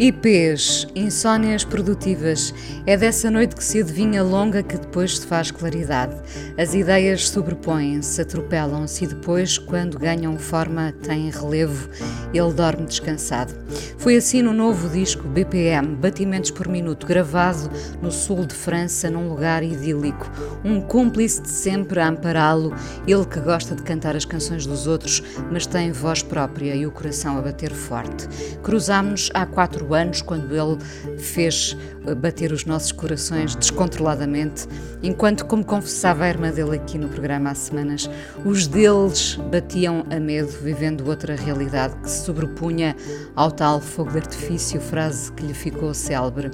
IPs, insónias produtivas. É dessa noite que se adivinha longa que depois se faz claridade. As ideias sobrepõem-se, atropelam-se e depois, quando ganham forma, têm relevo, ele dorme descansado. Foi assim no novo disco BPM, Batimentos por Minuto, gravado no sul de França, num lugar idílico. Um cúmplice de sempre a ampará-lo, ele que gosta de cantar as canções dos outros, mas tem voz própria e o coração a bater forte. Cruzámos-nos há quatro anos, quando ele fez eh, bater os nossos corações descontroladamente, enquanto, como confessava a irmã dele aqui no programa há semanas, os deles batiam a medo, vivendo outra realidade que se sobrepunha ao tal fogo de artifício, frase que lhe ficou célebre.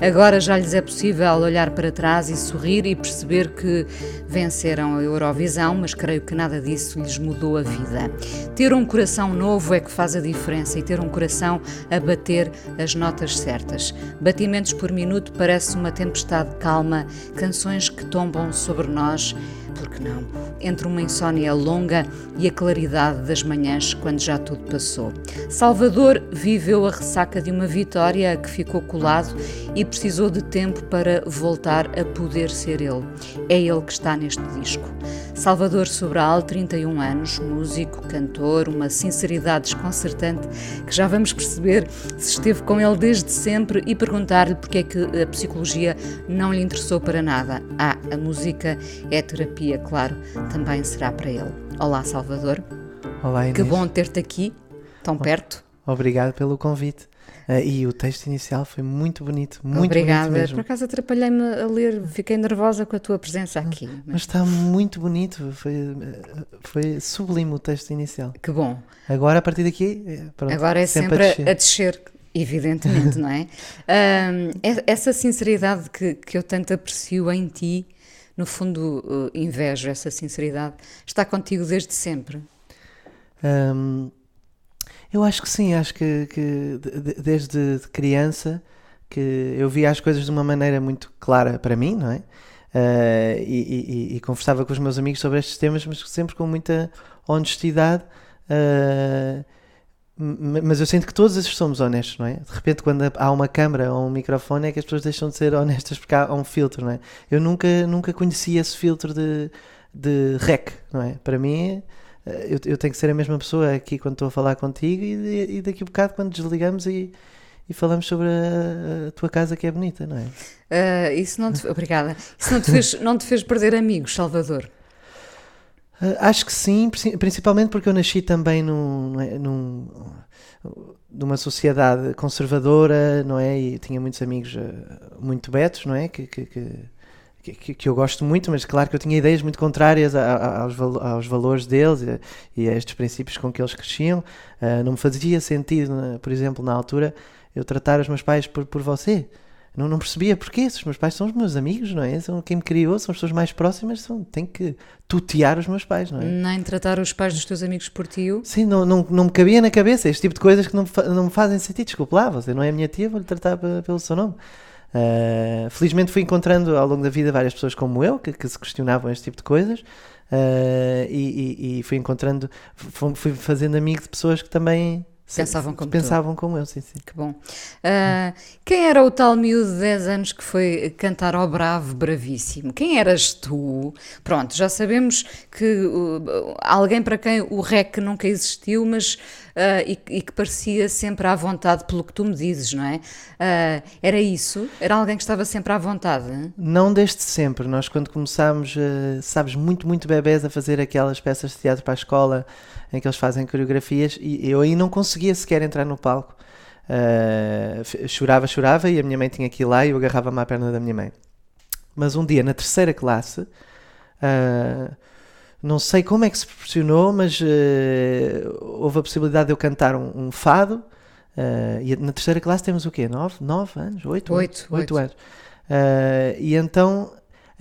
Agora já lhes é possível olhar para trás e sorrir e perceber que venceram a Eurovisão, mas creio que nada disso lhes mudou a vida. Ter um coração novo é que faz a diferença e ter um coração a bater as notas certas. Batimentos por minuto parece uma tempestade calma, canções que tombam sobre nós porque não? Entre uma insônia longa e a claridade das manhãs, quando já tudo passou. Salvador viveu a ressaca de uma vitória que ficou colado e precisou de tempo para voltar a poder ser ele. É ele que está neste disco. Salvador Sobral, 31 anos, músico, cantor, uma sinceridade desconcertante que já vamos perceber se esteve com ele desde sempre e perguntar-lhe porque é que a psicologia não lhe interessou para nada. Ah, a música é terapia, claro, também será para ele. Olá, Salvador. Olá, Inês. Que bom ter-te aqui, tão perto. Obrigado pelo convite. Uh, e o texto inicial foi muito bonito, muito Obrigada. bonito mesmo. Por acaso atrapalhei-me a ler, fiquei nervosa com a tua presença aqui. Mas, mas está muito bonito, foi, foi sublime o texto inicial. Que bom. Agora, a partir daqui, pronto, Agora é sempre, sempre a, descer. a descer. Evidentemente, não é? Um, essa sinceridade que, que eu tanto aprecio em ti, no fundo, uh, invejo essa sinceridade, está contigo desde sempre? Eu acho que sim, acho que, que desde criança que eu via as coisas de uma maneira muito clara para mim, não é? Uh, e, e, e, conversava com os meus amigos sobre estes temas, mas sempre com muita honestidade. Uh, mas eu sinto que todos somos honestos, não é? De repente, quando há uma câmara ou um microfone, é que as pessoas deixam de ser honestas porque há um filtro, não é? Eu nunca, nunca conheci esse filtro de, de rec, não é? Para mim, eu, eu tenho que ser a mesma pessoa aqui quando estou a falar contigo e, e daqui a bocado, quando desligamos e, e falamos sobre a, a, tua casa que é bonita, não é? Uh, isso não te, obrigada. Isso não te, fez, não te fez perder amigos, Salvador? Uh, acho que sim, principalmente porque eu nasci também num, é, num, numa sociedade conservadora, não é? E tinha muitos amigos uh, muito betos, não é? Que, que, que, que, eu gosto muito, mas claro que eu tinha ideias muito contrárias aos, aos valores deles e, a estes princípios com que eles cresciam. Uh, não me fazia sentido, por exemplo, na altura, eu tratar os meus pais por, por você. Não, não percebia porquê. Os meus pais são os meus amigos, não é? São quem me criou, são as pessoas mais próximas, são, tenho que tutear os meus pais, não é? Nem tratar os pais dos teus amigos por tio. Sim, não, não, não me cabia na cabeça este tipo de coisas que não, não me fazem sentido. Desculpe lá, você não é a minha tia, vou-lhe tratar pelo seu nome. Uh, felizmente fui encontrando ao longo da vida várias pessoas como eu que, que se questionavam este tipo de coisas uh, e, e, e, fui encontrando, fui fazendo amigo de pessoas que também Pensavam como Pensavam tu. como eu, sim, sim. Que bom. Uh, quem era o tal miúdo de 10 anos que foi cantar ao bravo, bravíssimo? Quem eras tu? Pronto, já sabemos que uh, alguém para quem o REC nunca existiu, mas uh, e, e, que parecia sempre à vontade pelo que tu me dizes, não é? Uh, era isso? Era alguém que estava sempre à vontade? Hein? Não desde sempre. Nós, quando começámos, uh, sabes, muito, muito bebés a fazer aquelas peças de teatro para a escola em que eles fazem coreografias, e eu aí não conseguia sequer entrar no palco. chorava, chorava, e a minha mãe tinha que ir lá e eu agarrava-me à perna da minha mãe. Mas um dia, na terceira classe, não sei como é que se proporcionou, mas uh, houve a possibilidade de eu cantar um, um fado Uh, e na terceira classe temos o quê? Nove, nove anos? Oito? Oito, oito anos. Uh, e então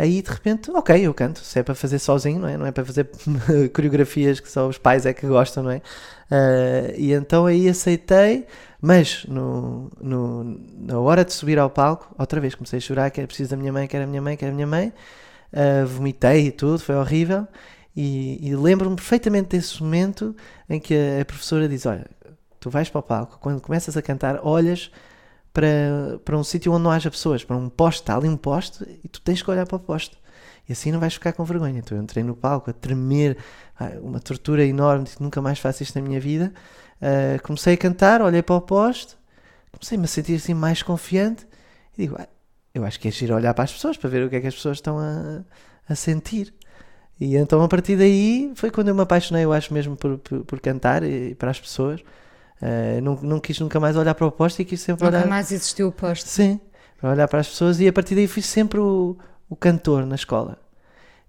aí de repente, ok, eu canto, se é para fazer sozinho, não é? Não é para fazer coreografias que só os pais é que gostam, não é? Uh, e então aí aceitei, mas no, no, na hora de subir ao palco, outra vez comecei a chorar, que era preciso da minha mãe, que era a minha mãe, que era a minha mãe, uh, vomitei e tudo, foi horrível. E, e lembro-me perfeitamente desse momento em que a, a professora diz: Olha, tu vais para o palco, quando começas a cantar, olhas para, para um sítio onde não haja pessoas, para um poste, está ali um poste e tu tens que olhar para o poste. E assim não vais ficar com vergonha. Então eu entrei no palco a tremer, uma tortura enorme, nunca mais faço isto na minha vida. Uh, comecei a cantar, olhei para o poste, comecei-me a sentir assim mais confiante e digo, ah, eu acho que é giro olhar para as pessoas para ver o que é que as pessoas estão a, a sentir. E então a partir daí foi quando eu me apaixonei, eu acho mesmo, por, por, por cantar e, e para as pessoas. Uh, não, não quis nunca mais olhar para o poste e quis sempre nunca olhar. Nunca mais existiu o poste. Sim, para olhar para as pessoas e a partir daí fui sempre o, o cantor na escola.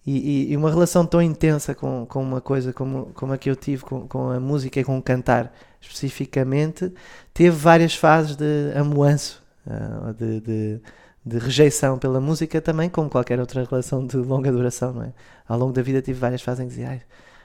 E, e, e, uma relação tão intensa com, com uma coisa como, como a que eu tive com, com a música e com o cantar especificamente, teve várias fases de amuanço, uh, de, de, de, rejeição pela música também, como qualquer outra relação de longa duração, não é? Ao longo da vida tive várias fases em que dizia,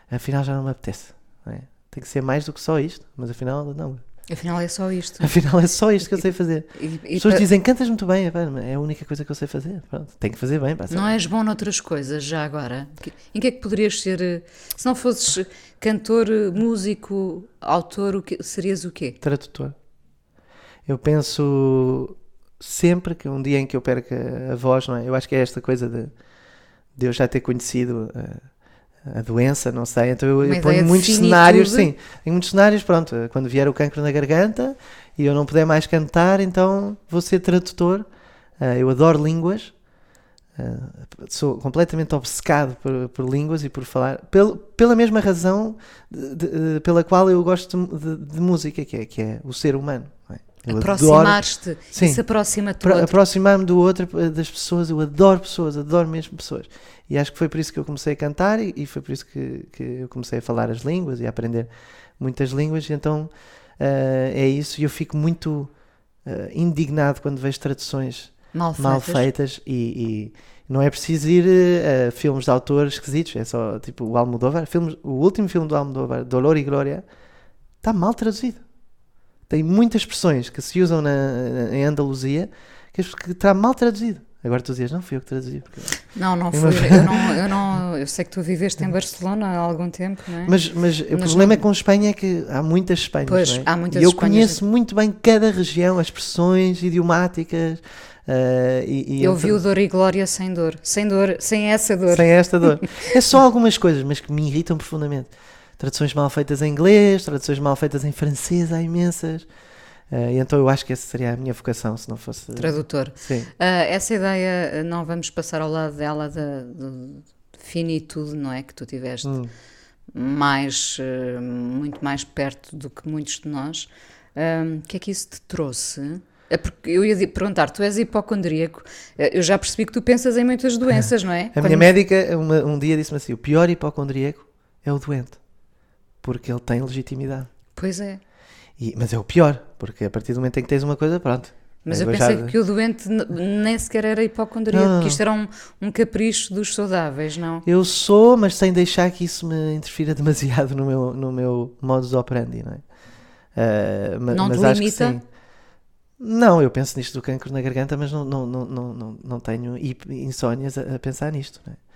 afinal já não me apetece, não é? Tem que ser mais do que só isto, mas afinal não. Afinal é só isto. Afinal é só isto que eu sei fazer. E, e, As pessoas dizem, cantas muito bem, é a única coisa que eu sei fazer. Pronto, tem que fazer bem. Não és bom noutras coisas, já agora? Em que é que poderias ser, eh, se não fosses cantor, músico, autor, o que, serias o quê? Tradutor. Eu penso sempre que um dia em que eu perca a voz, não é? Eu acho que é esta coisa de, de eu já ter conhecido... Uh, a doença, não sei. Então eu, eu ponho muitos cenários, sim. Em muitos cenários, pronto, quando vier o cancro na garganta e eu não puder mais cantar, então vou ser tradutor. Uh, eu adoro línguas. Uh, sou completamente obcecado por, por, línguas e por falar, pel, pela mesma razão de, de, pela qual eu gosto de, de, música, que é, que é o ser humano. É? Aproximar-te, se aproxima-te Aproximar-me do outro, das pessoas, eu adoro pessoas, adoro mesmo pessoas. E acho que foi por isso que eu comecei a cantar e, e foi por isso que, que eu comecei a falar as línguas e a aprender muitas línguas. E então uh, é isso. E eu fico muito uh, indignado quando vejo traduções mal feitas, mal feitas e, e, não é preciso ir a filmes de autores esquisitos. É só tipo o Almodóvar. Filmes, o último filme do Almodóvar, Dolor e Glória, está mal traduzido. Tem muitas expressões que se usam na, em Andaluzia que está mal traduzido. Agora tu dizias, não fui eu que traduzi. Porque... Não, não fui. Eu, não, eu, não, eu sei que tu viveste em Barcelona há algum tempo, não é? Mas, mas, mas o problema não... é com Espanha é que há muitas Espanhas. Pois, é? há muitas E eu Espanhas conheço muito bem cada região, as expressões idiomáticas. Uh, e, e eu vi o dor e glória sem dor. Sem dor, sem essa dor. Sem esta dor. é só algumas coisas, mas que me irritam profundamente. Traduções mal feitas em inglês, traduções mal feitas em francês, há imensas. Uh, e então eu acho que essa seria a minha vocação, se não fosse. Tradutor. Sim. Uh, essa ideia, não vamos passar ao lado dela da de finitude, não é? Que tu tiveste hum. mais, uh, muito mais perto do que muitos de nós. O que é que isso te trouxe? É porque eu ia perguntar, tu és hipocondríaco, eu já percebi que tu pensas em muitas doenças, não é? A Quando... minha médica uma, um dia disse-me assim: o pior hipocondríaco é o doente, porque ele tem legitimidade. Pois é. E, mas é o pior, porque a partir do momento em que tens uma coisa, pronto. Mas eu pensei já... que o doente nem sequer era hipocondríaco, porque isto era um, um capricho dos saudáveis, não? Eu sou, mas sem deixar que isso me interfira demasiado no meu, no meu modus operandi, não é? Uh, mas, não te mas limita? Não, eu penso nisto do cancro na garganta, mas não, não, não, não, não tenho insónias a, a pensar nisto, não é?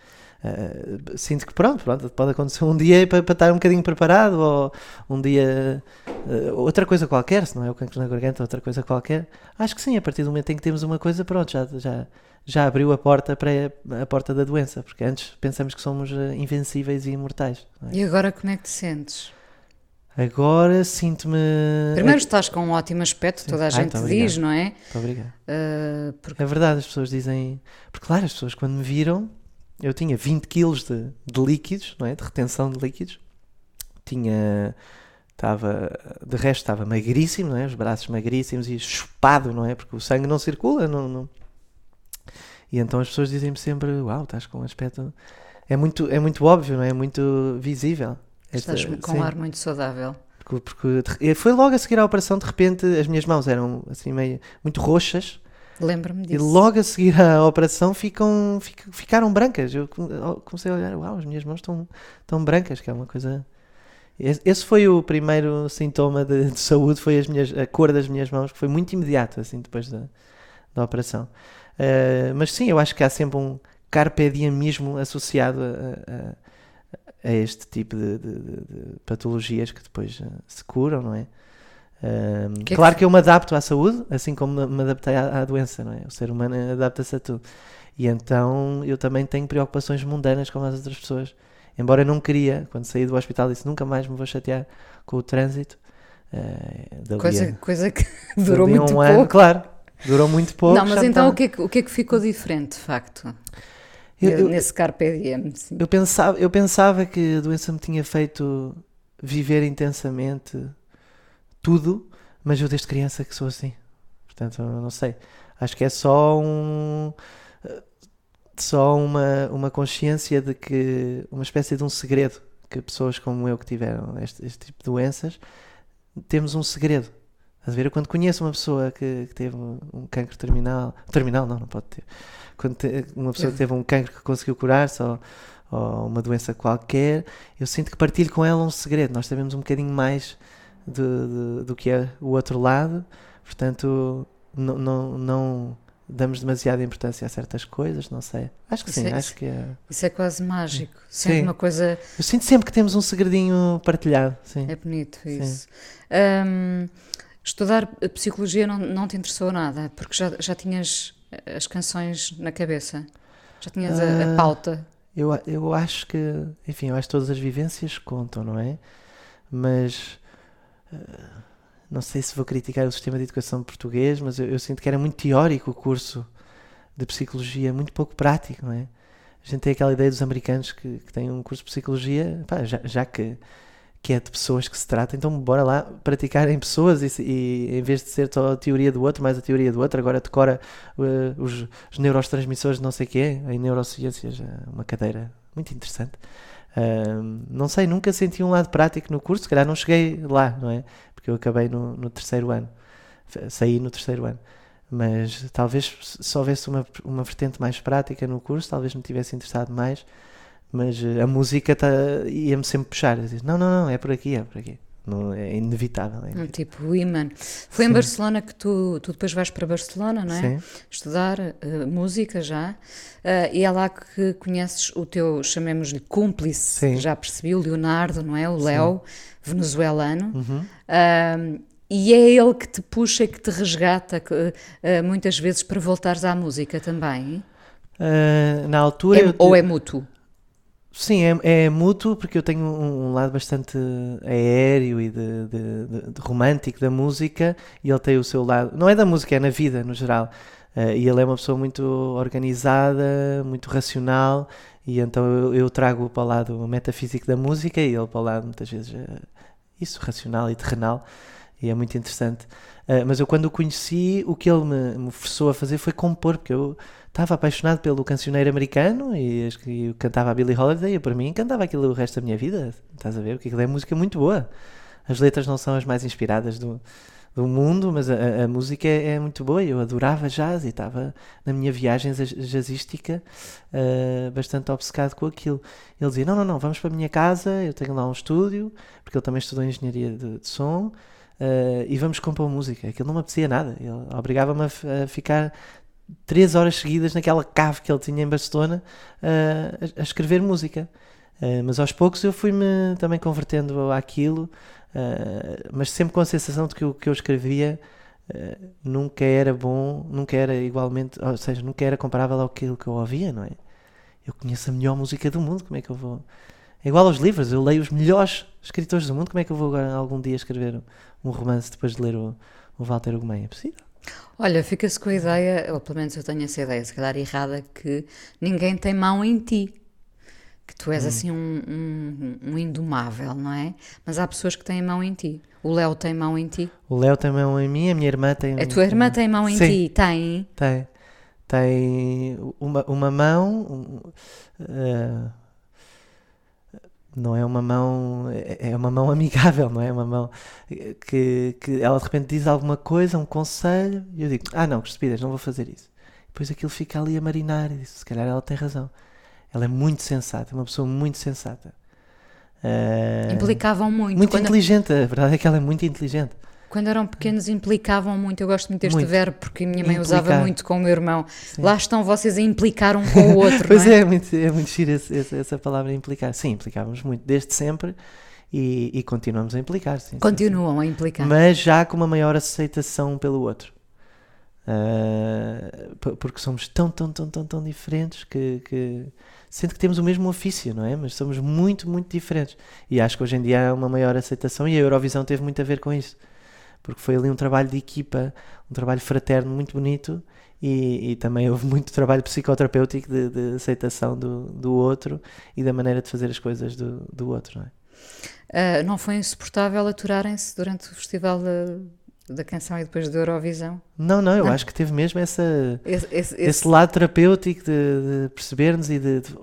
Uh, sinto que pronto, pronto, pode acontecer um dia para, para estar um bocadinho preparado, ou um dia uh, outra coisa qualquer, se não é o cancro na garganta, outra coisa qualquer. Acho que sim, a partir do momento em que temos uma coisa, pronto, já, já, já abriu a porta para a, porta da doença, porque antes pensamos que somos uh, invencíveis e imortais. É? E agora como é que te sentes? Agora sinto-me. Primeiro estás com um ótimo aspecto, toda a gente diz, não é? Muito obrigado. Porque... É verdade, as pessoas dizem. Porque, claro, as pessoas quando me viram eu tinha 20 kg de, de líquidos, não é? De retenção de líquidos. Tinha estava de resto estava magríssimo, não é? Os braços magríssimos e chupado, não é? Porque o sangue não circula, não, não... E então as pessoas dizem-me sempre, uau, estás com um aspecto é muito é muito óbvio, não é? É muito visível. Estás com um ar muito saudável. Porque, porque foi logo a seguir à operação, de repente as minhas mãos eram assim meio muito roxas Lembro-me e disso. logo a seguir à operação ficam, fic- ficaram brancas. Eu come- comecei a olhar, uau, as minhas mãos estão, estão brancas, que é uma coisa. Esse foi o primeiro sintoma de, de saúde, foi as minhas, a cor das minhas mãos, que foi muito imediato, assim, depois da, da operação. Eh, mas sim, eu acho que há sempre um carpe diemismo associado a, a- a este tipo de, de- de- de patologias que depois eh, se curam, não é? Que é que claro f- que eu me adapto à saúde, assim como me- adaptei à, à doença, não é? O ser humano adapta-se a tudo. E então eu também tenho preocupações mundanas como as outras pessoas. Embora eu não queria, quando saí do hospital, disse nunca mais me vou chatear com o trânsito. eh, dali Coisa, a- coisa que durou muito um pouco. ano, claro. Durou muito pouco. não, mas já então o que, é que, o que é que ficou diferente, de facto? Eu- eu- Nesse Carpe Diem, sim. Eu pensava, eu pensava que a doença me tinha feito viver intensamente tudo, mas eu desde criança que sou assim. Portanto, não sei. Acho que é só um só uma, uma consciência de que uma espécie de um segredo que pessoas como eu que tiveram este, este tipo de doenças temos um segredo. A ver? Quando conheço uma pessoa que, que teve um cancro terminal, terminal não, não pode ter. Quando te- uma pessoa que teve um cancro que conseguiu curar-se ou, ou uma doença qualquer, eu sinto que partilho com ela um segredo. Nós sabemos um bocadinho mais de- de- do que é o outro lado, portanto, não, não, não damos demasiada importância a certas coisas, não sei. Acho que Isso sim, é- acho que é. Isso é quase mágico. Sempre Sim. uma coisa. Eu sinto sempre que temos um segredinho partilhado, sim. É bonito isso. Hum, estudar psicologia não, não te interessou nada, porque já, já tinhas as canções na cabeça. Já tinhas a, a Ah, pauta. Eu, eu acho que, enfim, eu acho que todas as vivências contam, não é? Mas não sei se vou criticar o sistema de educação português, mas eu, eu sinto que era muito teórico o curso de psicologia, muito pouco prático, não é? A gente tem aquela ideia dos americanos que, que têm um curso de psicologia, pá, já, já que, que é de pessoas que se trata, então bora lá praticar em pessoas e, e em vez de ser só a teoria do outro, mais a teoria do outro, agora decora eh, os, os neurotransmissores de não sei o quê, em neurociências, é uma cadeira muito interessante. Não sei, nunca senti um lado prático no curso, se calhar não cheguei lá, não é? Porque eu acabei no, no terceiro ano, saí no terceiro ano. Mas talvez se se houvesse uma, uma vertente mais prática no curso, talvez me tivesse interessado mais. Mas eh, a música tá, ia-me sempre puxar. Eu não, não, não, é por aqui, é por aqui. Não, é inevitável. É tipo o imã. Foi em Sim. Barcelona que tu, tu depois vais para Barcelona, não é? Sim. Estudar eh, música já. Eh, e é lá que conheces o teu, chamemos-lhe cúmplice, Sim. já percebi, o Leonardo, não é? O Léo, venezuelano. Uhum. Ahm, e é ele que te puxa e que te resgata que, eh, muitas vezes para voltares à música também. Na altura. É- eu- ou é mútuo? Sim, é, é mútuo porque eu tenho um, um lado bastante aéreo e de, de- de- de romântico da música e ele tem o seu lado, não é da música, é na vida no geral. Eh, e ele é uma pessoa muito organizada, muito racional e então eu, eu trago para o lado metafísico da música e ele para o lado muitas vezes eh, isso, racional e terrenal e é muito interessante. Eh, mas eu quando o conheci, o que ele me, me forçou a fazer foi compor, porque eu estava apaixonado pelo cancioneiro americano e, eu cantava a Billie Holiday e para mim cantava aquilo o resto da minha vida. Estás a ver? Porque aquilo é música muito boa. As letras não são as mais inspiradas do, do mundo, mas a, a- música é, é muito boa. Eu adorava jazz e estava na minha viagem jaz- jazzística eh, bastante obcecado com aquilo. Ele dizia: Não, não, não, vamos para a minha casa, eu tenho lá um estúdio, porque ele também estudou engenharia de, de som. eh, e vamos compor música. Aquilo não me apetecia nada. Ele obrigava-me a, a ficar três horas seguidas naquela cave que ele tinha em Barcelona eh, a, a escrever música. Eh, mas aos poucos eu fui-me também convertendo àquilo, eh, mas sempre com a sensação de que o que eu escrevia nunca era bom, nunca era igualmente, ou seja, nunca era comparável ao que que eu ouvia, não é? Eu conheço a melhor música do mundo, como é que eu vou. É igual aos livros, eu leio os melhores escritores do mundo, como é que eu vou agora algum dia escrever um romance depois de ler o, o Walter Ugumem? É possível? Olha, fica-se com a ideia, ou pelo menos eu tenho essa ideia, se calhar errada, que ninguém tem mão em ti. Que tu Hum. és assim um, um, um indomável, não é? Mas há pessoas que têm mão em ti. O Léo tem mão em ti. O Léo tem mão em mim, a minha irmã tem. A tua irmã tem mão em Sim. ti? Tem. Tem. Tem uma, uma mão. eh, não é uma mão, é é uma mão amigável, não é uma mão que, que ela de repente diz alguma coisa, um conselho, e eu digo, ah não, estupidez, não vou fazer isso. Depois aquilo fica ali a marinar e diz, se calhar ela tem razão. Ela é muito sensata, é uma pessoa muito sensata. Eh, Implicavam muito. muito quando, inteligente, a verdade é que ela é muito inteligente. Quando eram pequenos, implicavam muito. Eu gosto muito deste Muito. verbo porque a minha mãe usava Implicar. muito com o meu irmão. Sim. Lá estão vocês a implicar um com o outro. Pois é, é? é muito, é muito giro esse- essa palavra implicar. Sim, implicávamos muito, desde sempre, e, e continuamos a implicar. Sim, sim, sim. Continuam a implicar. mas já com uma maior aceitação pelo outro. P- porque somos tão, tão, tão, tão, tão diferentes que, que sendo que temos o mesmo ofício, não é? Mas somos muito, muito diferentes. E acho que hoje em dia há uma maior aceitação e a Eurovisão teve muito a ver com isso. Porque foi ali um trabalho de equipa, um trabalho fraterno muito bonito e, e também houve muito trabalho psicoterapêutico de, de aceitação do, do outro e da maneira de fazer as coisas do, do outro, não é? Ah, não foi insuportável aturarem-se durante o Festival da, da Canção e depois da Eurovisão? Não, não, eu Não. acho que teve mesmo essa, Esse, esse- esse, esse- lado terapêutico de, de percebermos e de, de-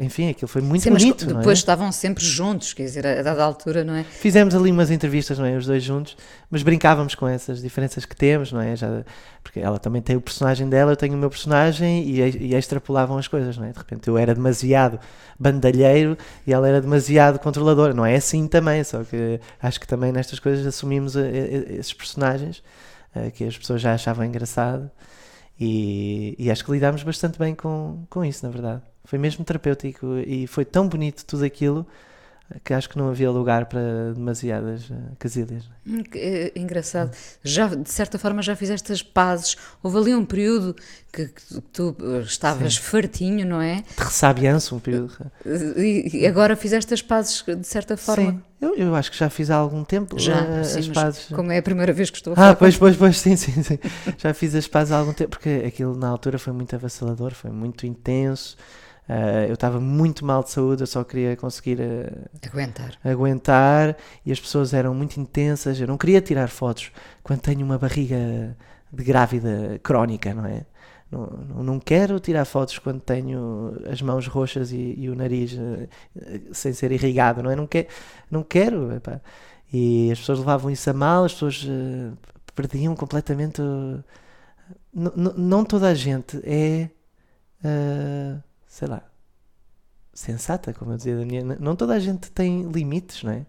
enfim, aquilo foi muito Sim, mas bonito, não é? depois estavam sempre juntos, quer dizer, a dada altura, não é? Fizemos ali umas entrevistas, não é, os dois juntos, mas brincávamos com essas diferenças que temos, não é? Já, porque ela também tem o personagem dela, eu tenho o meu personagem e, e extrapolavam as coisas, não é? De repente eu era demasiado bandalheiro e ela era demasiado controladora, não é assim também, só que acho que também nestas coisas assumimos eh, eh, esses personagens que as pessoas já achavam engraçado e, e acho que lidámos bastante bem com, com isso, na verdade. Foi mesmo terapêutico e foi tão bonito tudo aquilo que acho que não havia lugar para demasiadas eh, casilhas. Hum, eh, engraçado. Já, de certa forma, já fizeste as pazes. Houve ali um período que, que tu eh, estavas fartinho, não é? De ressabiança, um período. E, agora fizeste as pazes, de certa forma. Sim, eu, eu acho que já fiz há algum tempo Já, sim, as pazes. como é a primeira vez que estou a falar Ah, pois, pois, pois, sim, sim, sim. Já fiz as pazes há algum tempo, porque aquilo na altura foi muito avassalador, foi muito intenso. Eh, eu estava muito mal de saúde, eu só queria conseguir eh, Aguentar. aguentar e as pessoas eram muito intensas. Eu não queria tirar fotos quando tenho uma barriga de grávida crónica, não é? Não, não, quero tirar fotos quando tenho as mãos roxas e, e o nariz eh, sem ser irrigado, não é? Não, que, não quero. epá. E as pessoas levavam isso a mal, as pessoas perdiam completamente. N- não toda a gente é. eh, sei lá. Sensata, como eu dizia da minha. Não toda a gente tem limites, não é?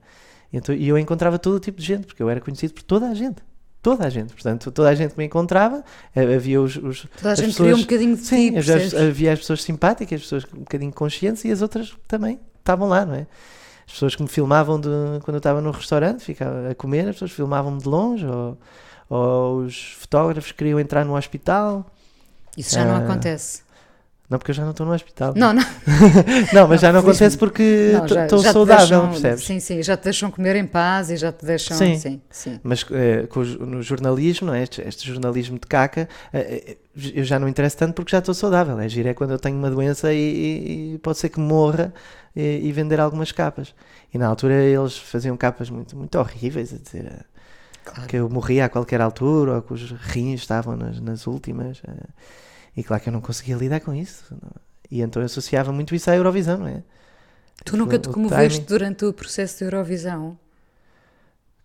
E então- E eu encontrava todo o tipo de gente, porque eu era conhecido por toda a gente. Toda a gente. Portanto, toda a gente que me encontrava, eh, havia os. os Toda a gente pessoas- um bocadinho de Sim, ti, havia, as- havia as pessoas simpáticas, as pessoas um bocadinho conscientes e as outras também estavam lá, não é? As pessoas que me filmavam de, quando eu estava no restaurante, ficava a comer, as pessoas filmavam-me de longe, ou, ou os fotógrafos queriam entrar no hospital. Isso já não Ah, acontece. Não, porque eu já não estou no hospital. Não, não. Não, mas já não acontece porque não, estou saudável, deixam- percebes? Sim, sim, já te deixam comer em paz e já te deixam. Sim. sim, sim. Mas eh, com no jornalismo, não é? este, este jornalismo de caca, eh, eu já não interesso tanto porque já estou saudável. É giro é quando eu tenho uma doença e, e- pode ser que morra e, e vender algumas capas. E na altura eles faziam capas muito, muito horríveis, a dizer Claro. que eu morria a qualquer altura ou que os rins estavam nas, nas últimas. E claro que eu não conseguia lidar com isso. E então eu associava muito isso à Eurovisão, não é? Tu nunca te comoveste durante o processo de Eurovisão?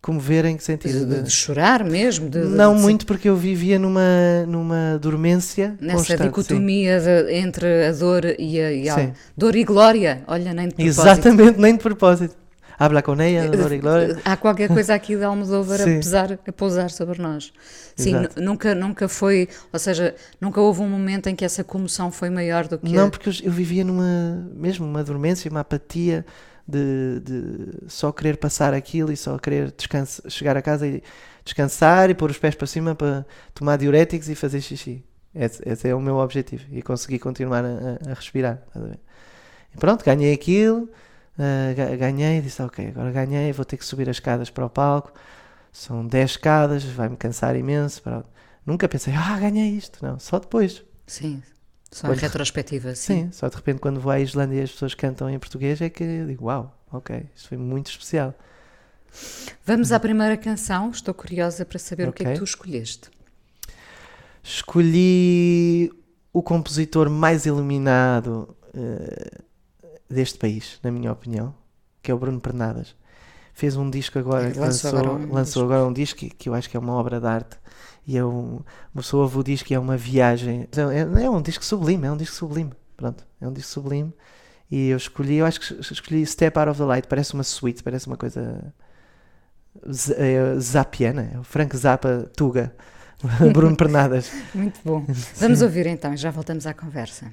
Comover em que sentido? de- de chorar mesmo? De, Não de- muito porque eu vivia numa, numa dormência Nessa constante, dicotomia entre a dor e a, e a- dor e glória. Olha, nem de propósito. Exatamente, nem de propósito. Habla com ella, dor e glória. Há qualquer coisa aqui de Almodóvar a, pesar, a pousar sobre nós. Sim, nunca, nunca foi, ou seja, nunca houve um momento em que essa comoção foi maior do que Não, a- porque eu, eu vivia numa, mesmo uma dormência, uma apatia de, de só querer passar aquilo e só querer descansa, chegar a casa e descansar e pôr os pés para cima para tomar diuréticos e fazer xixi. Esse, esse é o meu objetivo e conseguir continuar a, a- respirar. E pronto, ganhei aquilo, ah, ga- ganhei, disse ok, agora ganhei, vou ter que subir as escadas para o palco. São 10 escadas, vai-me cansar imenso. pronto. Nunca pensei, ah, ganhei isto. Não, só depois. Sim, só Quando- em retrospectiva, sim. Sim, só de repente quando vou à Islândia e as pessoas cantam em português é que eu digo, uau, ok, isto foi muito especial. Vamos à primeira canção, estou curiosa para saber o que é que tu escolheste. Escolhi o compositor mais iluminado eh, deste país, na minha opinião, que é o Bruno Pernadas. Fez um disco agora, Lançou lançou, agora um lançou disco. agora um disco que, que eu acho que é uma obra de arte. E é um, uma pessoa ouve o disco e é uma viagem. É, é um disco sublime, é um disco sublime. Pronto, é um disco sublime. E eu escolhi, eu acho que es- escolhi Step Out of the Light, parece uma suite, parece uma coisa é, zapiana, é o Frank Zappa Tuga, Bruno Pernadas. Muito bom. Vamos ouvir então e já voltamos à conversa.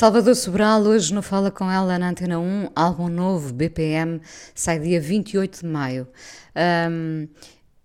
Salvador Sobral, hoje no Fala Com Ela na Antena 1, álbum novo, BPM, sai dia 28 de maio. Ahm,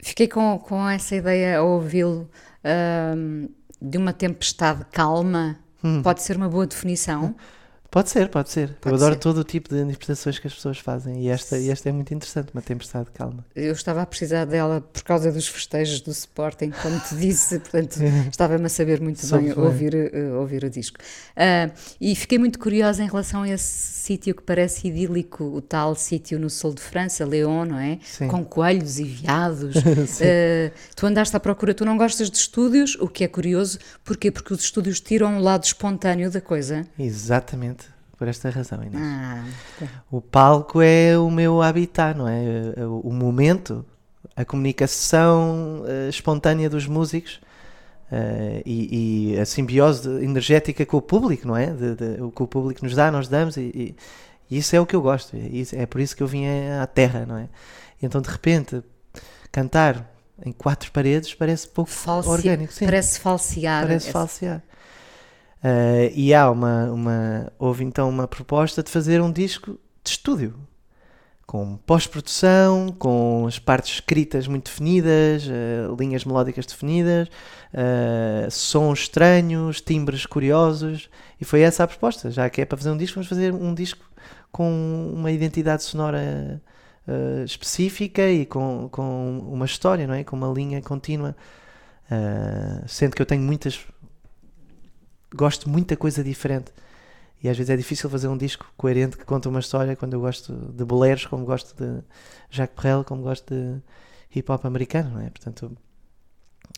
fiquei com, com essa ideia ao ouvi-lo ahm, de uma tempestade calma. Pode ser uma boa definição. Pode ser, pode ser. Pode eu adoro ser. todo o tipo de interpretações que as pessoas fazem e esta, e esta é muito interessante, uma tempestade calma. Eu estava a precisar dela por causa dos festejos do Sporting, como te disse, portanto estava-me a saber muito bem bem. ouvir, eh, ouvir o disco. Ah, e fiquei muito curiosa em relação a esse sítio que parece idílico, o tal sítio no sul de França, Leon, não é? Sim. Com coelhos e veados. Ah, tu andaste à procura, tu não gostas de estúdios, o que é curioso, porquê? Porque os estúdios tiram o lado espontâneo da coisa. Exatamente, por esta razão, Inês. Ah, O palco é o meu habitat, não é? O, o momento, a comunicação eh, espontânea dos músicos eh, e, e a simbiose energética com o público, não é? De- de- o que o público nos dá, nós damos e, e- isso é o que eu gosto. é por isso que eu vim à Terra, não é? E então, de repente, cantar em quatro paredes parece pouco falsi- orgânico. Sim. Parece falsear. Parece falsear. Eh, e há uma, uma. Houve então uma proposta de fazer um disco de estúdio. Com pós-produção, com as partes escritas muito definidas, eh, linhas melódicas definidas, eh, sons estranhos, timbres curiosos. E foi essa a proposta. Já que é para fazer um disco, vamos fazer um disco com uma identidade sonora eh, específica e com, com uma história, não é? Com uma linha contínua. Uh, sendo que eu tenho muitas. Gosto muita coisa diferente. E às vezes é difícil fazer um disco coerente que conta uma história quando eu gosto de boleros, como gosto de Jacques Brel, como gosto de hip hop americano, não é? Portanto.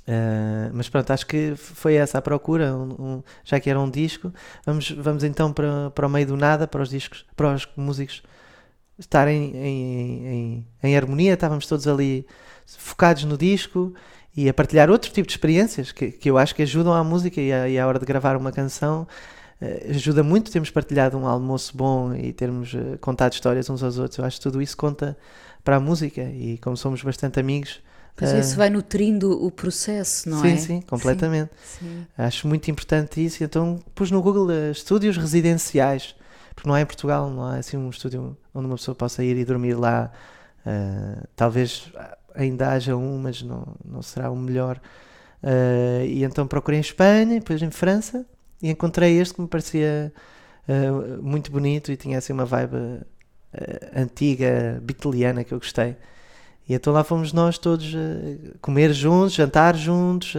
uh, mas pronto, acho que foi essa a procura, um- um- já que era um disco. Vamos, vamos então para, para o meio do nada, para os discos, para os músicos estarem em, em, em harmonia, estávamos todos ali focados no disco e a partilhar outro tipo de experiências que, que eu acho que ajudam à música e à, e à hora de gravar uma canção eh, ajuda muito termos partilhado um almoço bom e termos eh, contado histórias uns aos outros. Eu acho que tudo isso conta para a música e como somos bastante amigos. Pois eh, isso vai nutrindo o processo, não sim, é? sim, completamente. Sim. Acho muito importante isso. Então pus no Google estúdios residenciais, porque não há em Portugal, não há assim um estúdio onde uma pessoa possa ir e dormir lá. Eh, talvez ainda haja um, mas não, não será o melhor. Uh, e então procurei em Espanha, depois em França, e encontrei este que me parecia uh, muito bonito e tinha assim uma vibe uh, antiga, beatliana que eu gostei. E então lá fomos nós todos comer juntos, jantar juntos,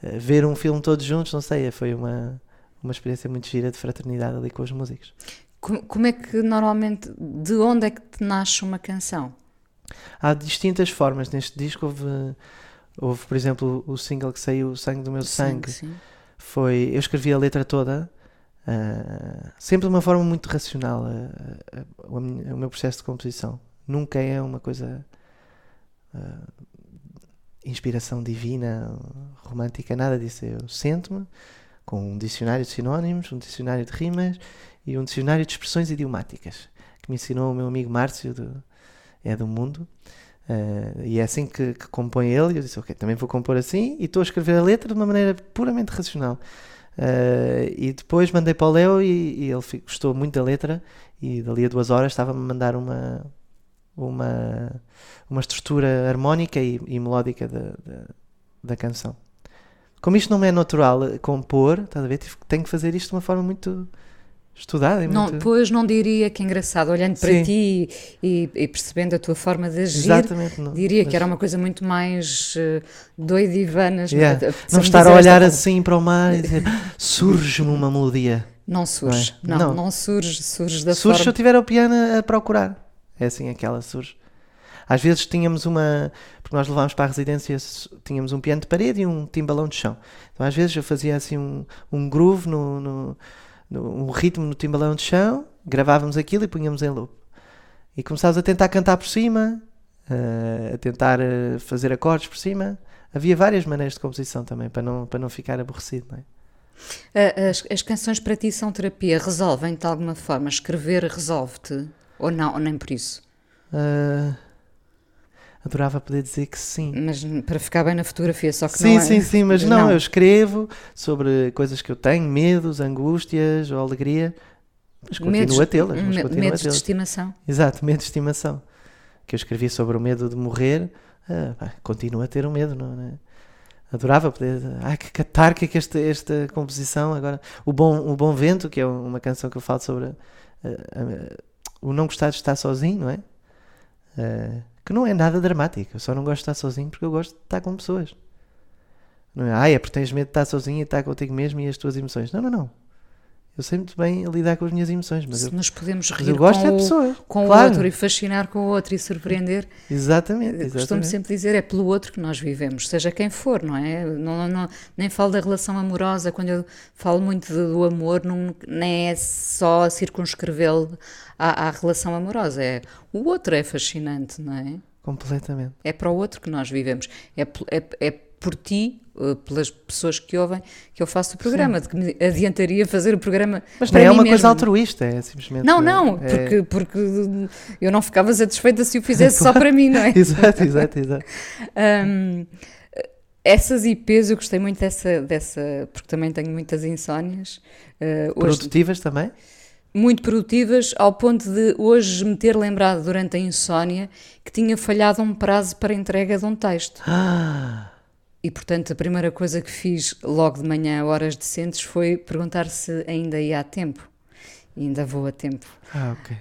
ver um filme todos juntos, não sei, foi uma, uma experiência muito gira de fraternidade ali com os músicos. Como é que normalmente, de onde é que te nasce uma canção? Há distintas formas. Neste disco houve, houve por exemplo, o single que saiu, O Sangue do Meu Sangue. Sim. Foi, eu escrevi a letra toda, uh, sempre de uma forma muito racional, uh, uh, o, meu processo de composição. Nunca é uma coisa inspiração divina, romântica, nada disso. Eu sento-me com um dicionário de sinónimos, um dicionário de rimas e um dicionário de expressões idiomáticas que me ensinou o meu amigo Márcio, do, é do Mundo. Uh, e é assim que, que compõe ele. E eu disse: Ok, também vou compor assim. E estou a escrever a letra de uma maneira puramente racional. Uh, e depois mandei para o Leo e, e ele gostou muito da letra. E dali a duas horas estava-me a mandar uma, uma, uma estrutura harmónica e, e melódica da, da, canção. Como isto não me é natural eh, compor, estás a ver? Tenho que fazer isto de uma forma muito estudada. Não, muito... Pois não diria que é engraçado, olhando para Sim. ti e, e, percebendo a tua forma de agir, Exatamente, não, diria mas... que era uma coisa muito mais uh, doida e vana. Yeah. Não estar a olhar assim para o mar e dizer surge-me uma melodia. Não surge, não, é? não, não, não, surge, surge da surge forma... se eu tiver o piano a procurar. É assim aquela surge. Às vezes tínhamos uma. Porque nós levámos para a residência, tínhamos um piano de parede e um timbalão de chão. Então às vezes eu fazia assim um, um groove, no, no, um ritmo no timbalão de chão, gravávamos aquilo e punhamos em loop. E começávamos a tentar cantar por cima, uh, a tentar uh, fazer acordes por cima. Havia várias maneiras de composição também, para não, para não ficar aborrecido. Não é? as, as canções para ti são terapia, resolvem de alguma forma? Escrever resolve-te? Ou não, ou nem por isso? Uh, adorava poder dizer que sim. Mas para ficar bem na fotografia, só que sim, não Sim, é... sim, sim, mas não, não, eu escrevo sobre coisas que eu tenho, medos, angústias ou alegria, mas continuo a tê-las. Medos de estimação. Exato, medo de estimação. Que eu escrevi sobre o medo de morrer, ah, pá, continuo a ter o um medo, não é? Adorava poder. Ai, que catárquica esta, esta composição. Agora, o bom, o bom Vento, que é uma canção que eu falo sobre. A, a, o não gostar de estar sozinho, não é? Uh, que não é nada dramático. Eu só não gosto de estar sozinho porque eu gosto de estar com pessoas. Não é? Ah, é porque tens medo de estar sozinho e estar contigo mesmo e as tuas emoções. Não, não, não. Eu sei muito bem lidar com as minhas emoções, mas Se eu, nos podemos rir com, é pessoas, com claro. o outro e fascinar com o outro e surpreender. Exatamente. exatamente. Costumo sempre dizer, é pelo outro que nós vivemos, seja quem for, não é? Não, não, nem falo da relação amorosa, quando eu falo muito do amor, não, nem é só circunscrevê-lo à, à relação amorosa, é o outro é fascinante, não é? Completamente. É para o outro que nós vivemos, é, é, é por ti eh, pelas pessoas que ouvem, que eu faço o programa, Sim. de que me adiantaria fazer o programa. Mas não é uma coisa altruísta, é simplesmente. Não, não, é... porque, porque eu não ficava satisfeita se o fizesse só para mim, não é? exato, exato, exato. um, essas IPs, eu gostei muito dessa, dessa, porque também tenho muitas insónias. Uh, Produtivas hoje, também? Muito produtivas, ao ponto de hoje me ter lembrado durante a insónia que tinha falhado um prazo para entrega de um texto. Ah! E, portanto, a primeira coisa que fiz logo de manhã, horas decentes, foi perguntar se ainda ia a tempo. E ainda vou a tempo. Ah, ok.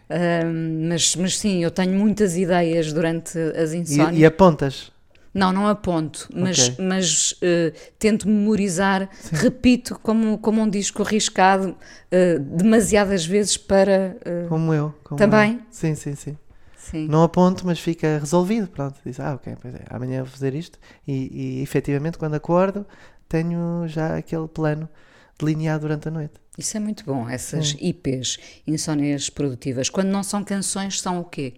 Um, mas, mas sim, eu tenho muitas ideias durante as insónias. E, e apontas? Não, não aponto, mas, okay. mas uh, tento memorizar, sim. repito como, como um disco arriscado uh, demasiadas vezes para. Uh, como eu. Como também? Eu. Sim, sim, sim. Sim. Não aponto, mas fica resolvido. Pronto, diz, ah, ok, pois é, amanhã vou fazer isto. E, e efetivamente, quando acordo, tenho já aquele plano delineado durante a noite. Isso é muito bom, essas. IPs, insónias produtivas. Quando não são canções, são o quê?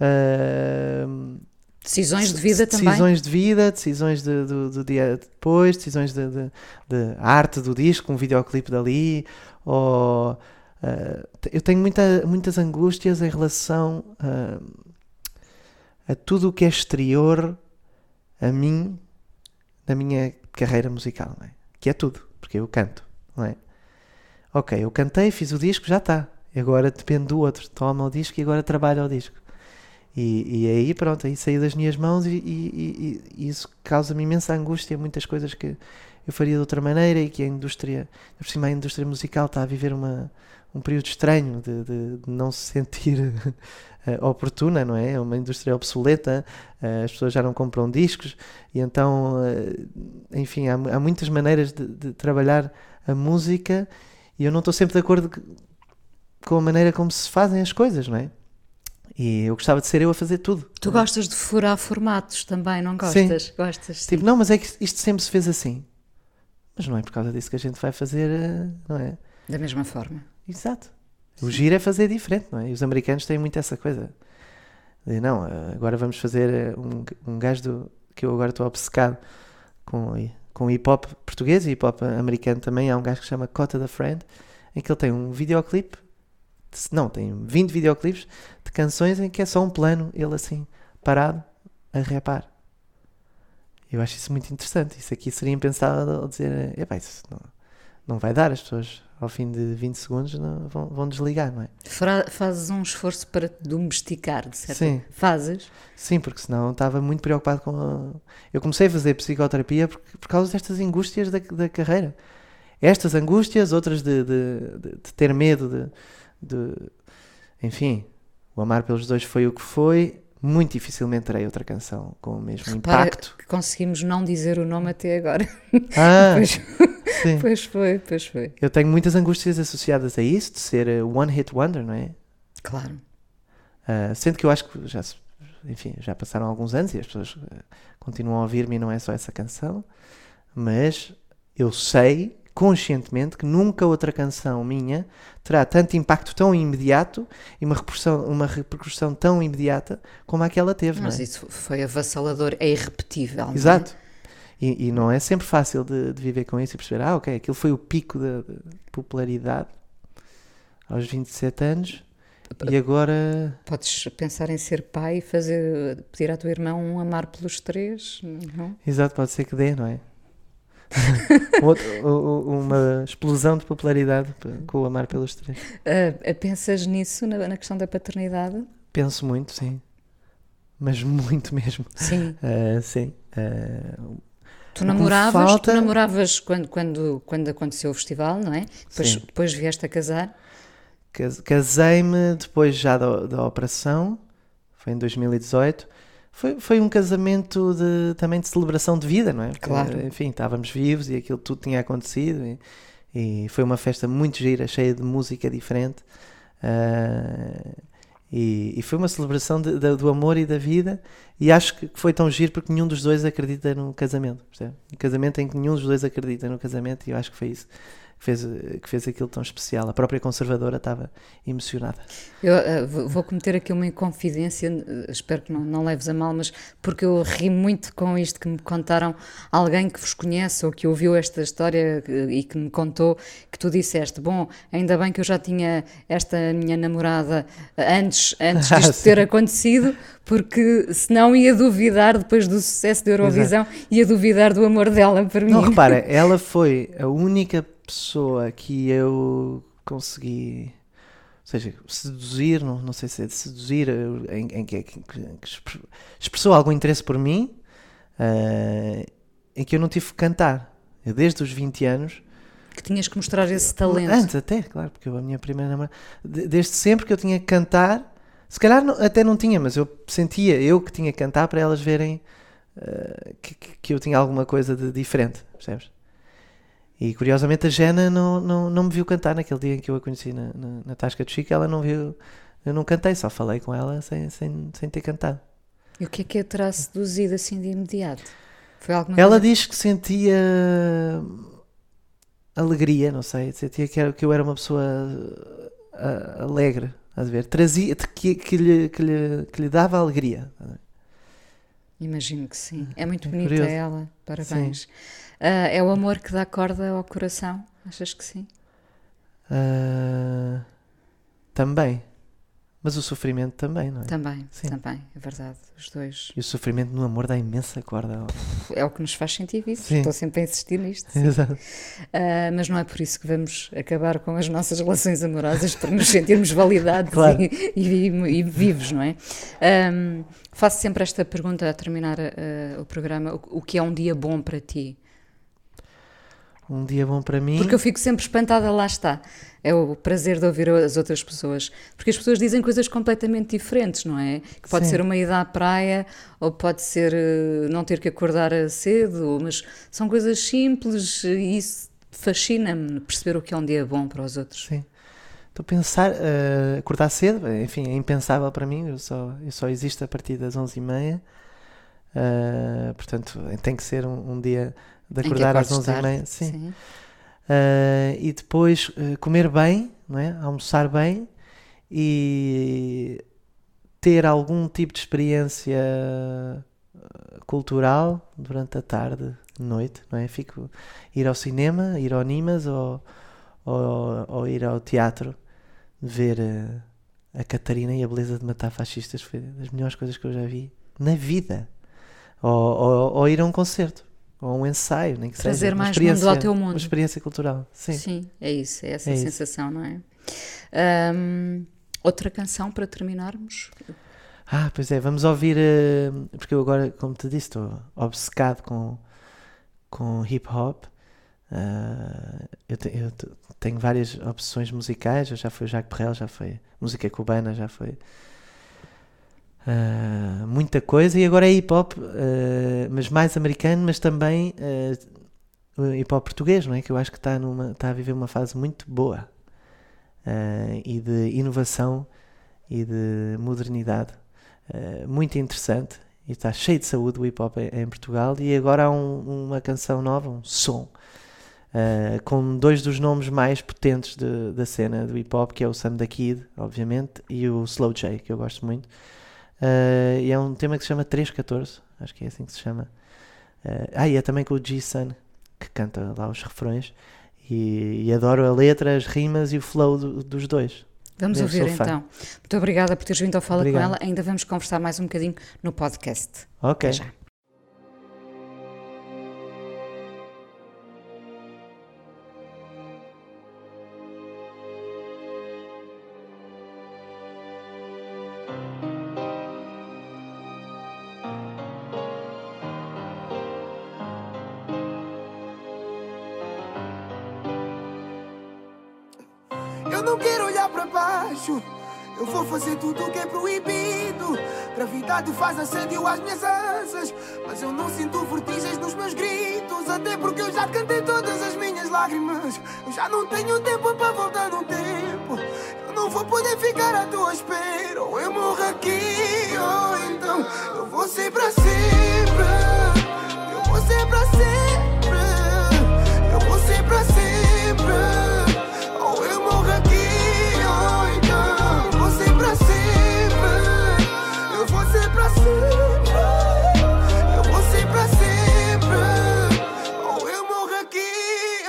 Uh, decisões de vida também? Decisões de vida, decisões de, do, do dia depois, decisões de, de, de, arte do disco, um videoclipe dali, ou Uh, eu tenho muita, muitas angústias em relação a, a tudo o que é exterior a mim, na minha carreira musical, é? que é tudo, porque eu canto, não é? Ok, eu cantei, fiz o disco, já está. Agora depende do outro. Toma o disco e agora trabalha o disco. E, e aí, pronto, aí saiu das minhas mãos e- e- e isso causa-me imensa angústia. Muitas coisas que eu faria de outra maneira e que a indústria, por cima, a indústria musical está a viver uma, um período estranho de, de- de não se sentir eh, oportuna, não é? É uma indústria obsoleta, eh, as pessoas já não compram discos e então, eh, enfim, há, há muitas maneiras de, de trabalhar a música e eu não estou sempre de acordo com a maneira como se fazem as coisas, não é? E eu gostava de ser eu a fazer tudo. Tu gostas de furar formatos também, não gostas? Gostas, sim. Tipo, não, mas é que isto sempre se fez assim. Mas não é por causa disso que a gente vai fazer, não é? Da mesma forma. Exato. O giro é fazer diferente, não é? E os americanos têm muito essa coisa. Não, eh, agora vamos fazer eh, um, um gajo do, que eu agora estou obcecado com, com hip hop português e hip hop americano também. Há um gajo que chama Cota da Friend, em que ele tem um videoclipe, de- não, tem 20 videoclipes de canções em que é só um plano, ele assim, parado, a rapar. Eu acho isso muito interessante. Isso aqui seria impensável ao dizer, epá, isso não, não vai dar, as pessoas ao fim de 20 segundos não, vão, vão desligar, não é? Fazes um esforço para te domesticar, de certo? Sim. Fazes? Sim, porque senão estava muito preocupado com. A... Eu comecei a fazer psicoterapia por, por causa destas angústias da, da carreira. Estas angústias, outras de, de, de- de ter medo, de- Enfim, o Amar pelos Dois foi o que foi. Muito dificilmente terei outra canção com o mesmo Repara impacto. que conseguimos não dizer o nome até agora. Ah, Pois, sim. pois foi, pois foi. Eu tenho muitas angústias associadas a isso, de ser eh, one hit wonder, não é? Claro. Uh, sendo que eu acho que já, enfim, já passaram alguns anos e as pessoas uh, continuam a ouvir-me e não é só essa canção, mas eu sei conscientemente que nunca outra canção minha terá tanto impacto tão imediato e uma repercussão, uma repercussão tão imediata como aquela teve, não Mas é? isso foi avassalador, é irrepetível. não é? Exato. E, e não é sempre fácil de, de viver com isso e perceber, ah, ok, aquilo foi o pico da da popularidade aos 27 anos e agora Podes pensar em ser pai e fazer, pedir à tua irmã um amar pelos três, não? Exato, pode ser que dê, não é? Uma explosão de popularidade com o Amar pelos Três. Ah, pensas nisso na, na questão da paternidade? Penso muito, sim. Mas muito mesmo. Sim. Ah, sim. Ah, Tu namoravas, falta- tu namoravas quando, quando, quando aconteceu o festival, não é? Depois, Sim. depois vieste a casar. cas- Casei-me depois já da, da operação, foi em 2018. Foi, foi um casamento de, também de celebração de vida, não é? Porque, Claro. Enfim, estávamos vivos e aquilo tudo tinha acontecido. E, e foi uma festa muito gira, cheia de música diferente. Ah, e, e foi uma celebração de- da- do amor e da vida. E acho que foi tão giro porque nenhum dos dois acredita no casamento. Percebe? Um casamento em que nenhum dos dois acredita no casamento. E eu acho que foi isso que fez, que fez aquilo tão especial. A própria conservadora estava emocionada. Eu ah, vou cometer aqui uma inconfidência, eh, espero que não, não leves a mal, mas porque eu ri muito com isto que me contaram alguém que vos conhece ou que ouviu esta história eh, e que me contou que tu disseste, bom, ainda bem que eu já tinha esta minha namorada antes, antes Ah, disto sim. ter acontecido, porque senão ia duvidar, depois do sucesso da Eurovisão, ia duvidar do amor dela para mim. Não, repara, ela foi a única pessoa que eu consegui, ou seja, seduzir, não, não sei se é de seduzir, em, em que, que- que expre- expressou algum interesse por mim, eh, em que eu não tive que cantar. Eu, desde os 20 anos, Que tinhas que mostrar esse talento. Antes até, claro, porque eu, a minha primeira namorada. de- Desde sempre que eu tinha que cantar, se calhar não- até não tinha, mas eu sentia eu que tinha que cantar para elas verem que, que- que eu tinha alguma coisa de diferente, percebes? E curiosamente a Jana não, não, não me viu cantar naquele dia em que eu a conheci na, na, na Tasca do Chico, ela não viu. Eu não cantei, só falei com ela sem, sem, sem ter cantado. E o que é que a terá seduzido assim de imediato? Foi alguma Ela coisa? diz que sentia alegria, não sei, sentia que, era, que eu era uma pessoa ah, alegre, a ver? Trazia, que, que, lhe, que, lhe, que lhe dava alegria. Imagino que sim. É muito É bonita curioso. ela. Parabéns. Ah, é o amor que dá corda ao coração? Achas que sim? Ah, também, Mas o sofrimento também, não é? Também, Sim. também, é verdade. Os dois. E o sofrimento no amor dá imensa corda. É o que nos faz sentir vivos. Sim. Estou sempre a insistir nisto. sim. Exato. Ah, mas não é por isso que vamos acabar com as nossas relações amorosas para nos sentirmos validados Claro. e, e- e vivos, não é? Ahm, faço sempre esta pergunta a terminar ah, o programa: o, o que é um dia bom para ti? Um dia bom para mim. Porque eu fico sempre espantada, lá está. É o prazer de ouvir as outras pessoas. Porque as pessoas dizem coisas completamente diferentes, não é? Que pode Sim. ser uma ida à praia, ou pode ser eh, não ter que acordar cedo, mas são coisas simples e isso fascina-me, perceber o que é um dia bom para os outros. Sim. Estou a pensar, eh, acordar cedo, enfim, é impensável para mim, eu só, eu só existo a partir das 11h30, eh, portanto tem que ser um, um dia de que acordar às acordes 11h30. tarde, Sim. Eh, e depois eh, comer bem, não é? almoçar bem e ter algum tipo de experiência eh, cultural durante a tarde, noite, não é? Fico ir ao cinema, ir ao Nimas ou, ou, ou ir ao teatro ver eh, a Catarina e a beleza de matar fascistas foi das melhores coisas que eu já vi na vida. Ou, ou, ou ir a um concerto, ou um ensaio, nem que Trazer seja. uma mais mundo ao teu mundo. Uma experiência cultural, sim. Sim, é isso, é essa É isso. sensação, não é? Ahm, outra canção para terminarmos? Ah, pois é, vamos ouvir, eh, porque eu agora, como te disse, estou obcecado com, com hip hop. Ah, eu, te- eu te- tenho várias opções musicais, já foi o Jacques Perrel, já foi música cubana, já foi ah, muita coisa, e agora é hip hop, ah, mas mais americano, mas também ah, o hip hop português, não é? Que eu acho que está está a viver uma fase muito boa ah, e de inovação e de modernidade muito interessante e está cheio de saúde o hip hop em, em Portugal e agora há um- uma canção nova, um som eh, com dois dos nomes mais potentes de- da cena do hip hop que é o Sam da Kid, obviamente e o Slow J, que eu gosto muito Eh, e é um tema que se chama 314 acho que é assim que se chama Eh, ah, e é também com o G-Sun que canta lá os refrões e, e adoro a letra, as rimas e o flow do- dos dois Vamos Eu ouvir então. Muito obrigada por teres vindo ao Fala Obrigado. com ela. Ainda vamos conversar mais um bocadinho no podcast. ok Até já. Gravidade faz assédio às minhas asas. Mas eu não sinto vertigens nos meus gritos. Até porque eu já cantei todas as minhas lágrimas. Eu já não tenho tempo para voltar no tempo. Eu não vou poder ficar à tua espera. Ou eu morro aqui, ou então eu vou ser para sempre. Para sempre. Eu vou ser para sempre. Ou eu morro aqui,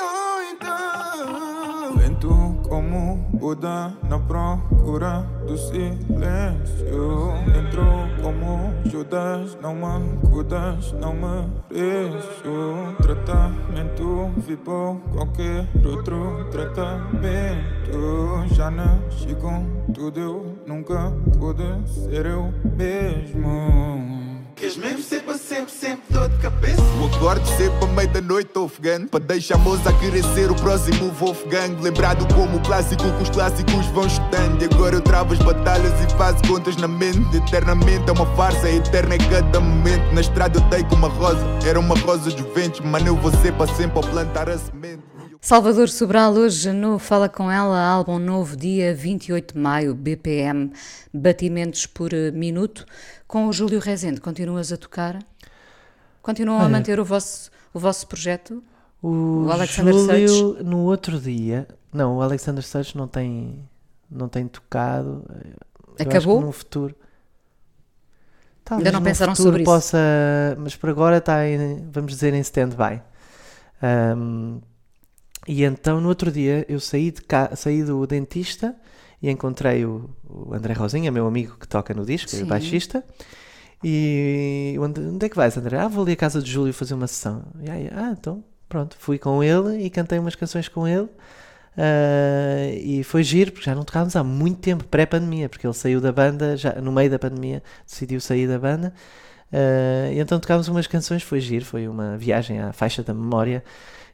ou então. Lento como Buda na procura do silêncio. Entrou como Judas, não me acudas, não mereço. Tratamento, vivo qualquer outro tratamento. Já nasci com tudo, eu nunca pude ser eu mesmo. Queres mesmo ser para sempre, sempre dor de cabeça? Eu acordo sempre à meia da noite ofegante Para deixar a moça querer ser o próximo Wolfgang Lembrado como o clássico que os clássicos vão estando E agora eu travo as batalhas e faço contas na mente. Eternamente é uma farsa, eterna é cada momento. Na estrada eu dei com uma rosa Era uma rosa dos ventos. Mano eu vou ser para sempre ao plantar a semente Salvador Sobral, hoje no Fala Com Ela, álbum novo, dia 28 de maio, BPM, batimentos por eh, minuto. Com o Júlio Rezende, continuas a tocar? Continuam a Olha. manter o vosso, o vosso projeto? O, O Alexander Júlio, no outro dia, não, o Alexander Sachs não tem, não tem tocado. Eu acho Acabou? no futuro. Ainda não pensaram sobre isso? possa, mas por agora está, em, vamos dizer, em stand-by. Ahm, e então no outro dia eu saí, de cá, saí do dentista e encontrei o, o André Rosinha, meu amigo que toca no disco, Sim. baixista. E onde, onde é que vais, André? Ah, vou ali à casa de Júlio fazer uma sessão. E aí, ah, então, pronto, fui com ele e cantei umas canções com ele. Ah, e foi giro, porque já não tocávamos há muito tempo, pré-pandemia, porque ele saiu da banda, já no meio da pandemia, decidiu sair da banda. Ah, e então tocámos umas canções, foi giro, foi uma viagem à faixa da memória.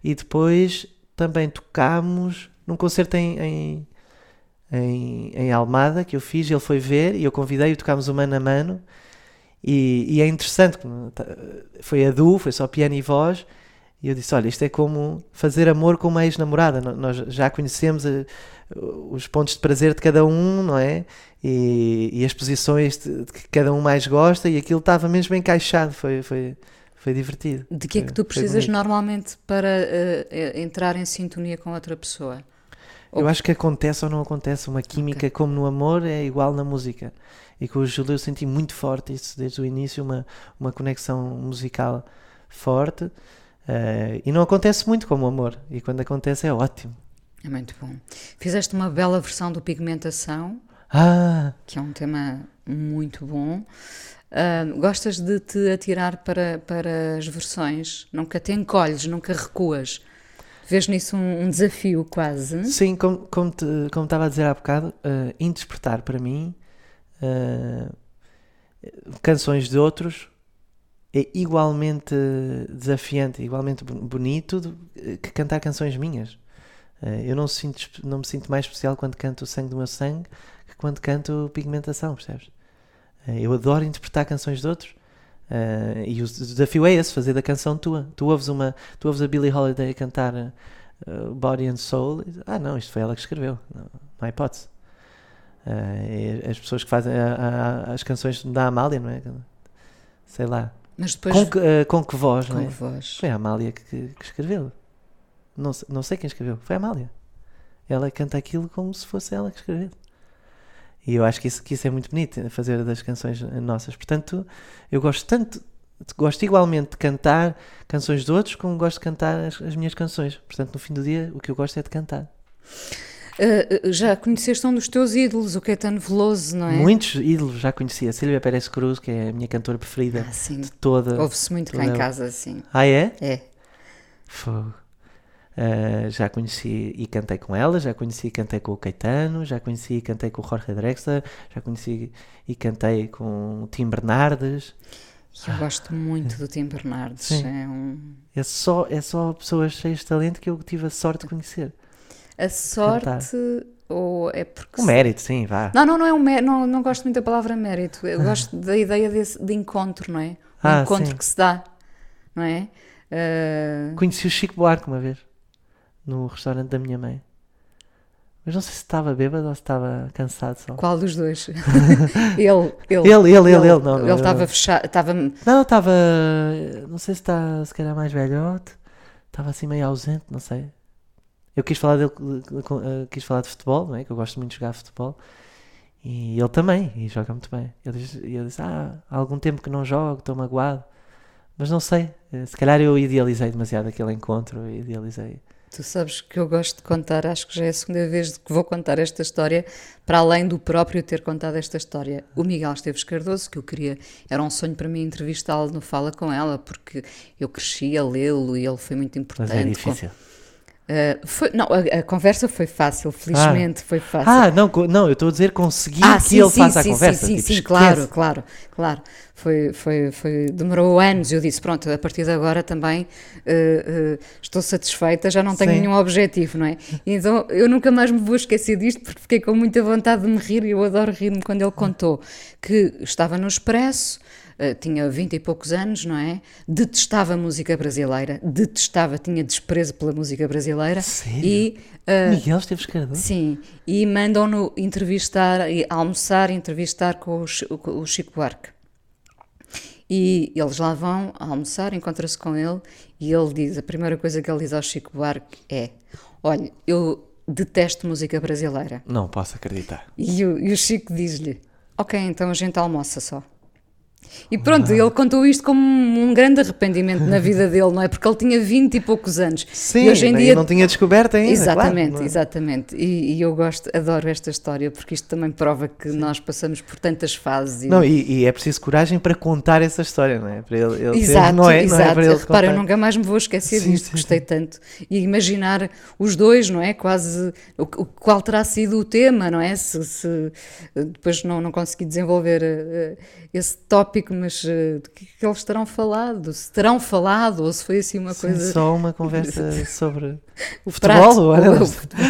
E depois também tocámos num concerto em, em, em, em Almada que eu fiz, ele foi ver e eu convidei-o, tocámos o mano a mano. E, e é interessante, tá- foi a duo, foi só piano e voz. E eu disse: Olha, isto é como fazer amor com uma ex-namorada. Nós já conhecemos eh, os pontos de prazer de cada um, não é? E, e as posições de, de que cada um mais gosta. E aquilo estava mesmo encaixado. Foi, foi, foi divertido. De que é que tu precisas normalmente para eh, entrar em sintonia com outra pessoa? Eu acho que acontece ou não acontece. Uma química, como no amor, é igual na música. E com o Júlio eu senti muito forte isso desde o início, uma, uma conexão musical forte. Eh, e não acontece muito como o amor. E quando acontece é ótimo. É muito bom. Fizeste uma bela versão do Pigmentação, Ah, que é um tema muito bom. Ah, gostas de te atirar para, para as versões? Nunca te encolhes, nunca recuas. Vês nisso um, um desafio quase? sim, como, como, te, como estava a dizer há bocado, eh, interpretar para mim eh, canções de outros é igualmente desafiante, igualmente bo- bonito do- que cantar canções minhas. Eh, eu não, sinto, não me sinto mais especial quando canto o sangue do meu sangue que quando canto pigmentação, percebes? Eh, eu adoro interpretar canções de outros. eh, e o desafio é esse, fazer da canção tua. Tu ouves, uma, tu ouves a Billie Holiday a cantar eh, Body and Soul e, ah não, isto foi ela que escreveu. Não, não há hipótese. E as pessoas que fazem a- a- as canções da Amália, não é? Sei lá. Mas depois. Com que, com que voz, Com não é? que voz? Foi a Amália que, que escreveu. Não, não sei quem escreveu. Foi a Amália. Ela canta aquilo como se fosse ela que escreveu. E eu acho que isso, que isso é muito bonito, eh, fazer das canções nossas. Portanto, eu gosto tanto, gosto igualmente de cantar canções de outros como gosto de cantar as, as minhas canções. Portanto, no fim do dia, o que eu gosto é de cantar. Ah, já conheceste um dos teus ídolos, o Caetano Veloso, não é? Muitos ídolos já conhecia. Silvia Pérez Cruz, que é a minha cantora preferida Ah, de toda. Ouve-se muito cá toda em ela. casa, sim. Ah, é? É. Fogo. Ah, já conheci e cantei com ela, já conheci e cantei com o Caetano, já conheci e cantei com o Jorge Drexler, já conheci e cantei com o Tim Bernardes. Eu gosto muito do Tim Bernardes. Sim. É um... É só, é só pessoas cheias de talento que eu tive a sorte de conhecer. A sorte ou é porque. O mérito, sim, vá. Não, não, não é um mérito. Não, não gosto muito da palavra mérito. Eu gosto da ideia desse, de encontro, não é? O Ah, encontro sim. que se dá, não é? Ah, Conheci o Chico Buarque uma vez, no restaurante da minha mãe. Mas não sei se estava bêbado ou se estava cansado só. qual dos dois? ele, ele, Ele, ele, ele, ele, não, Ele estava fechado, estava. Não, estava. Não sei se está se calhar mais velhote. Estava assim meio ausente, não sei. Eu quis falar dele, eh, quis falar de futebol, não é? Que eu gosto muito de jogar futebol. E ele também, e joga muito bem. Disse, e eu disse: Ah, há algum tempo que não jogo, estou magoado. Mas não sei, eh, se calhar eu idealizei demasiado aquele encontro. Idealizei. Tu sabes que eu gosto de contar, acho que já é a segunda vez que vou contar esta história, para além do próprio ter contado esta história. O Miguel Esteves Cardoso, que eu queria, era um sonho para mim entrevistá-lo no Fala Com Ela, porque eu cresci a lê-lo e ele foi muito importante. Mas é Com- difícil. Uh, foi- não, a, a conversa foi fácil, felizmente foi fácil. Ah, não, não, eu estou a dizer conseguir Ah, que sim, ele sim, faça sim, a conversa. Sim, tipo, sim, esquece. claro, claro, claro. Foi, foi, foi, demorou anos. Eu disse: pronto, a partir de agora também uh, uh, estou satisfeita, já não tenho Sim. nenhum objetivo, não é? Então eu nunca mais me vou esquecer disto porque fiquei com muita vontade de me rir e eu adoro rir-me quando ele contou que estava no Expresso. Uh, tinha 20 e poucos anos, não é? Detestava a música brasileira, detestava, tinha desprezo pela música brasileira. Sério? E uh, Miguel Esteves Cardoso? Sim, e mandam-no entrevistar, e almoçar entrevistar com o, o Chico Buarque. E eles lá vão almoçar, encontra-se com ele e ele diz: a primeira coisa que ele diz ao Chico Buarque é: Olha, eu detesto música brasileira. Não posso acreditar. E o, e o Chico diz-lhe: Ok, então a gente almoça só. E pronto, Ah. ele contou isto como um grande arrependimento na vida dele, não é? Porque ele tinha 20 e poucos anos. Sim, e hoje em dia não tinha descoberto ainda. Exatamente, claro, não é? exatamente. E, e eu gosto, adoro esta história porque isto também prova que nós passamos por tantas fases. E... Não, e, e é preciso coragem para contar essa história, não é? Para ele, ele ter- Exato, não é, não exato. é para ele Repara, eu nunca mais me vou esquecer Sim, disto, sim, gostei tanto. E imaginar os dois, não é? Quase o, o- qual terá sido o tema, não é? Se, se- depois não, não consegui desenvolver eh, eh, esse tópico, mas eh, de que, que eles terão falado? Se terão falado, ou se foi assim uma Sim, coisa. só uma conversa sobre o futebol, prato, o- futebol.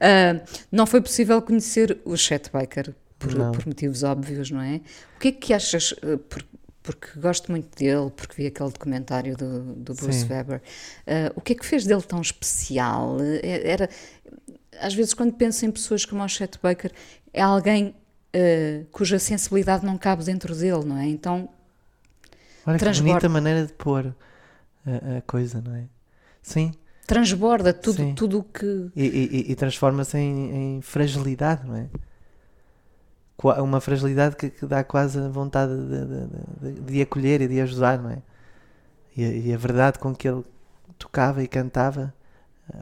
Ah, não foi possível conhecer o Chet Baker por, por motivos óbvios, não é? O que é que achas? eh, por- porque gosto muito dele, porque vi aquele documentário do, do Bruce Sim. Weber. ah, o que é que fez dele tão especial? Eh, Era, às vezes, quando penso em pessoas como o Chet Baker, é alguém ah, cuja sensibilidade não cabe dentro dele, não é? Então, Olha que transborda. bonita maneira de pôr a, a coisa, não é? Sim. transborda tudo Sim. tudo o que. E, e- e transforma-se em, em fragilidade, não é? Uma fragilidade que, que dá quase a vontade de, de- de- acolher e de ajudar, não é? E e a verdade com que ele tocava e cantava,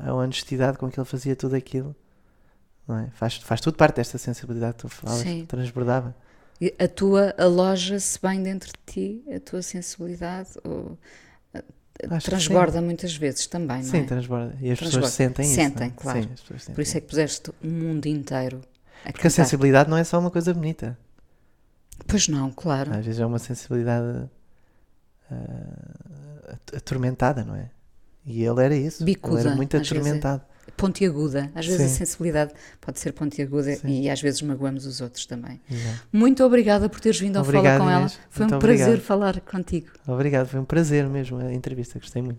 a honestidade com que ele fazia tudo aquilo, não é? Faz, faz tudo parte desta sensibilidade que tu falas, Sim. transbordava. E A tua aloja-se bem dentro de ti, a tua sensibilidade, ou, eh, Acho transborda sim. muitas vezes também, não Sim, é? transborda. E as Transborda. pessoas sentem isso. Sentem, não é? claro. Sim, sentem Por isso é que puseste o mundo inteiro a Porque a cantar. sensibilidade não é só uma coisa bonita. Pois não, claro. Às vezes é uma sensibilidade at- atormentada, não é? E ele era isso. Ele Bicuda, era muito é. atormentado. Pontiaguda. Às vezes a Sim. sensibilidade pode ser pontiaguda Sim. e às vezes magoamos os outros também. Exato. Muito obrigada por teres vindo ao Fala com ela. Inês. Foi Muito um prazer obrigado. falar contigo. Obrigado, foi um prazer mesmo a entrevista, gostei muito.